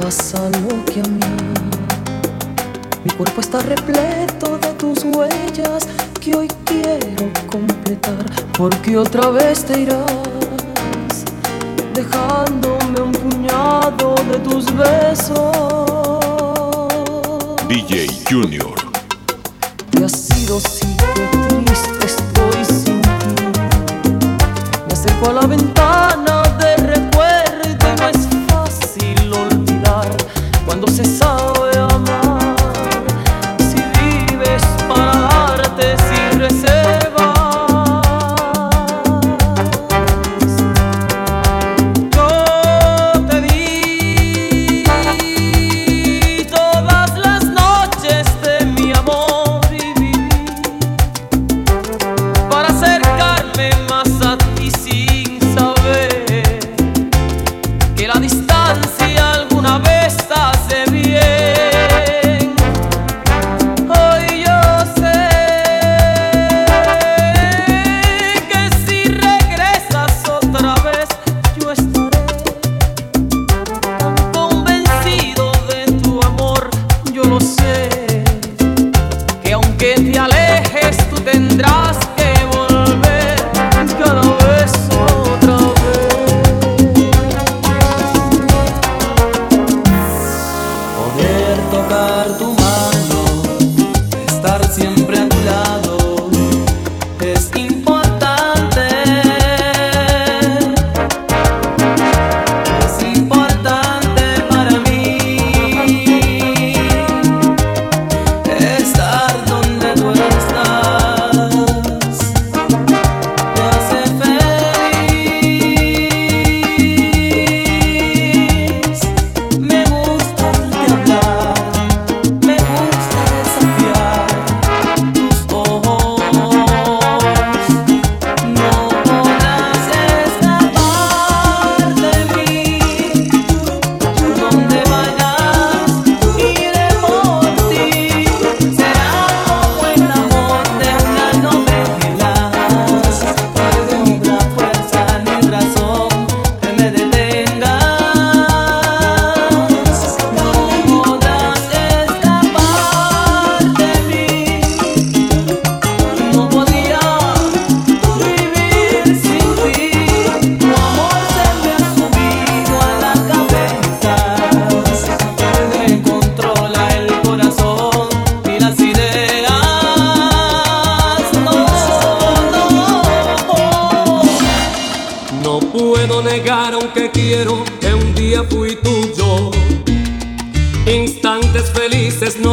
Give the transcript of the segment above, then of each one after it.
pasa lo que a mí. Mi cuerpo está repleto de tus huellas que hoy quiero completar, porque otra vez te irás, dejándome un puñado de tus besos. DJ Junior. Te has sido sí, qué triste estoy sin ti. Me acerco a la ventana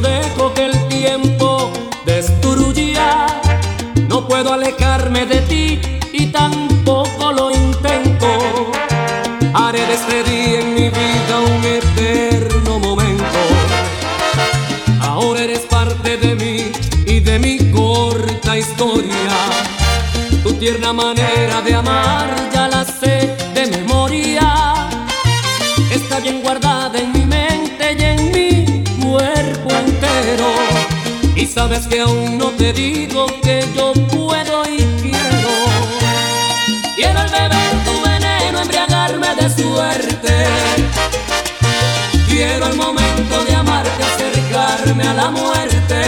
dejo que el tiempo destruya. No puedo alejarme de ti y tampoco lo intento. Haré de este día en mi vida un eterno momento. Ahora eres parte de mí y de mi corta historia. Tu tierna manera de sabes que aún no te digo que yo puedo y quiero. Quiero al beber tu veneno, embriagarme de suerte. Quiero el momento de amarte, acercarme a la muerte.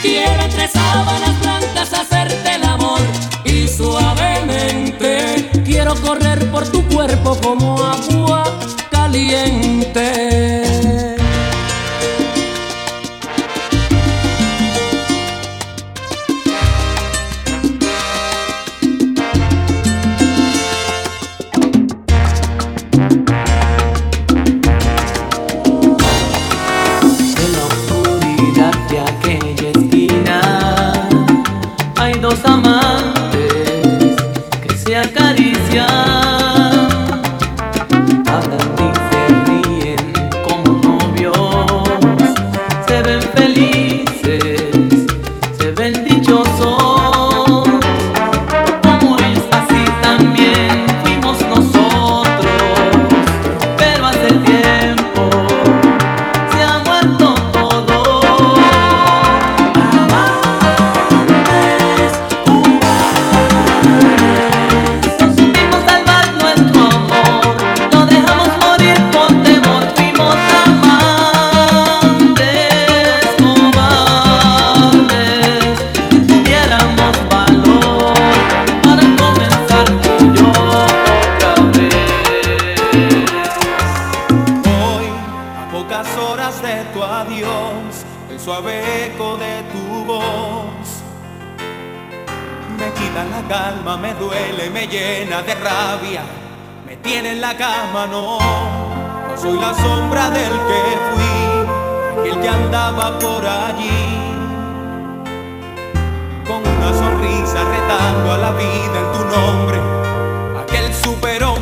Quiero entre sábanas blancas hacerte el amor y suavemente quiero correr por tu cuerpo como agua caliente. Duele, me llena de rabia, me tiene en la cama, no, no soy la sombra del que fui, aquel que andaba por allí, con una sonrisa retando a la vida en tu nombre, aquel superhombre,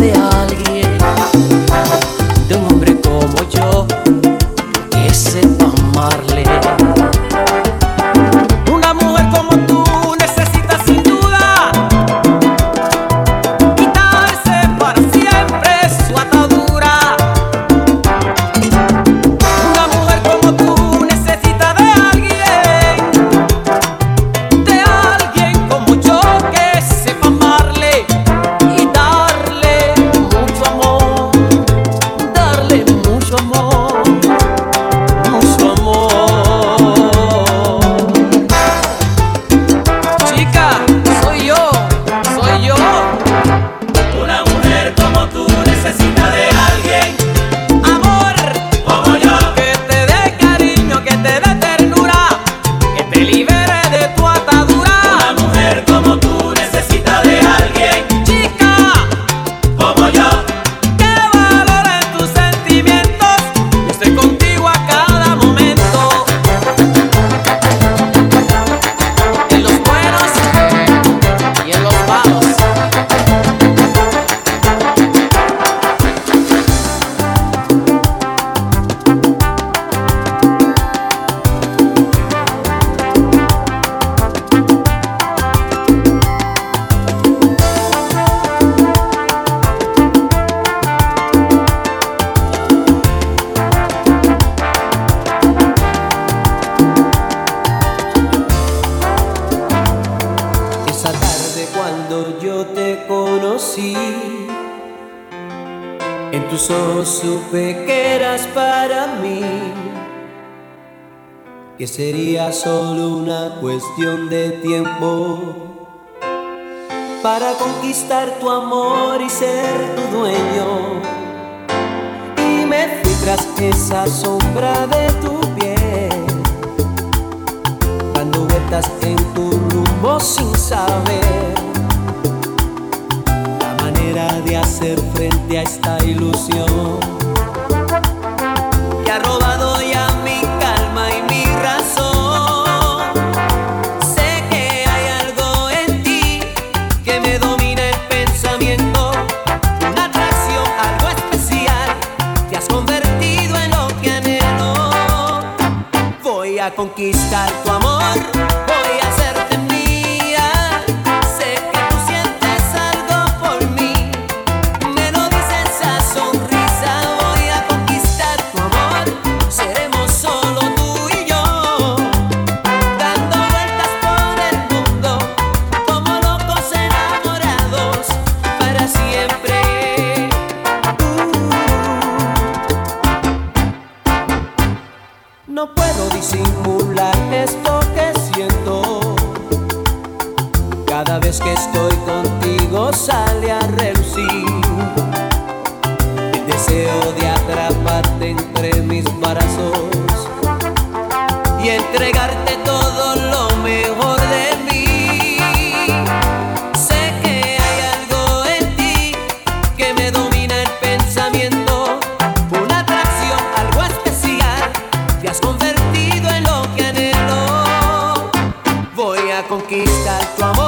de alguien. Solo una cuestión de tiempo para conquistar tu amor y ser tu dueño. Y me fui tras esa sombra de tu piel, dando vueltas en tu rumbo sin saber la manera de hacer frente a esta ilusión conquistar tu amor. Que conquistar tu amor.